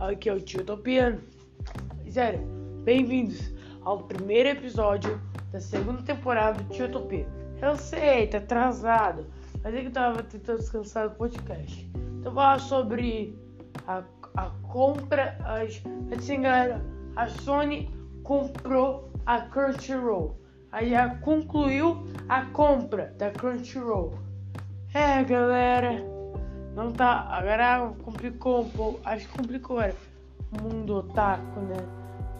aqui é o Tio Topiano. Sério, bem-vindos ao primeiro episódio da segunda temporada do Tio Topiano. Eu sei, tá atrasado, mas é que eu tava tentando descansar do podcast. Então, falar sobre a, a compra. As, assim, galera, a Sony comprou a Crunchyroll. Aí já concluiu a compra da Crunchyroll. É, galera. Não tá. Agora complicou um pouco. Acho que complicou agora. O mundo otaku, né?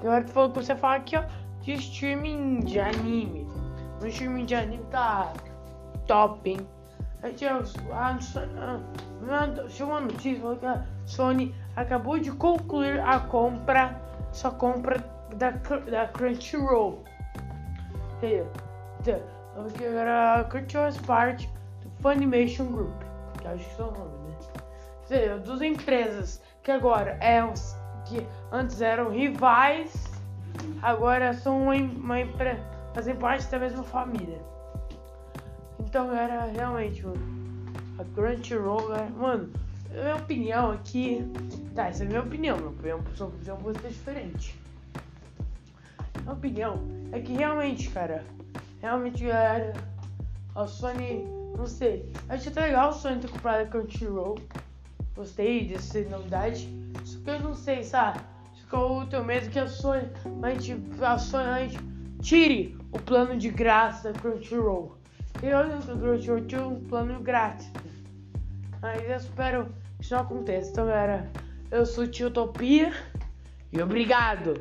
Agora tu falou que você fala aqui, ó, de streaming de anime. O streaming de anime tá top, hein? Aí tinha chegou uma notícia falou que a Sony acabou de concluir a compra, sua compra da, da Crunchyroll. Porque agora a Crunchyroll faz parte do Funimation Group, que acho que é o nome, né? Seja, duas empresas que agora é que antes eram rivais, agora são uma, uma empresa, fazem parte da mesma família. Então era realmente, mano, a Crunchyroll, né? mano, minha opinião aqui, tá, essa é a minha opinião, minha opinião, sua opinião pode ser diferente. Minha opinião é que realmente, cara, realmente, galera, a Sony, não sei, acho até legal a Sony ter comprado a Crunchyroll, gostei dessa novidade, só que eu não sei, sabe, ficou o teu medo que a Sony, a gente, a Sony, a gente tire o plano de graça da Crunchyroll. Eu não Crunchyroll tinha um plano grátis, mas eu espero que isso não aconteça. Então, galera, eu sou o Tio Utopia e obrigado!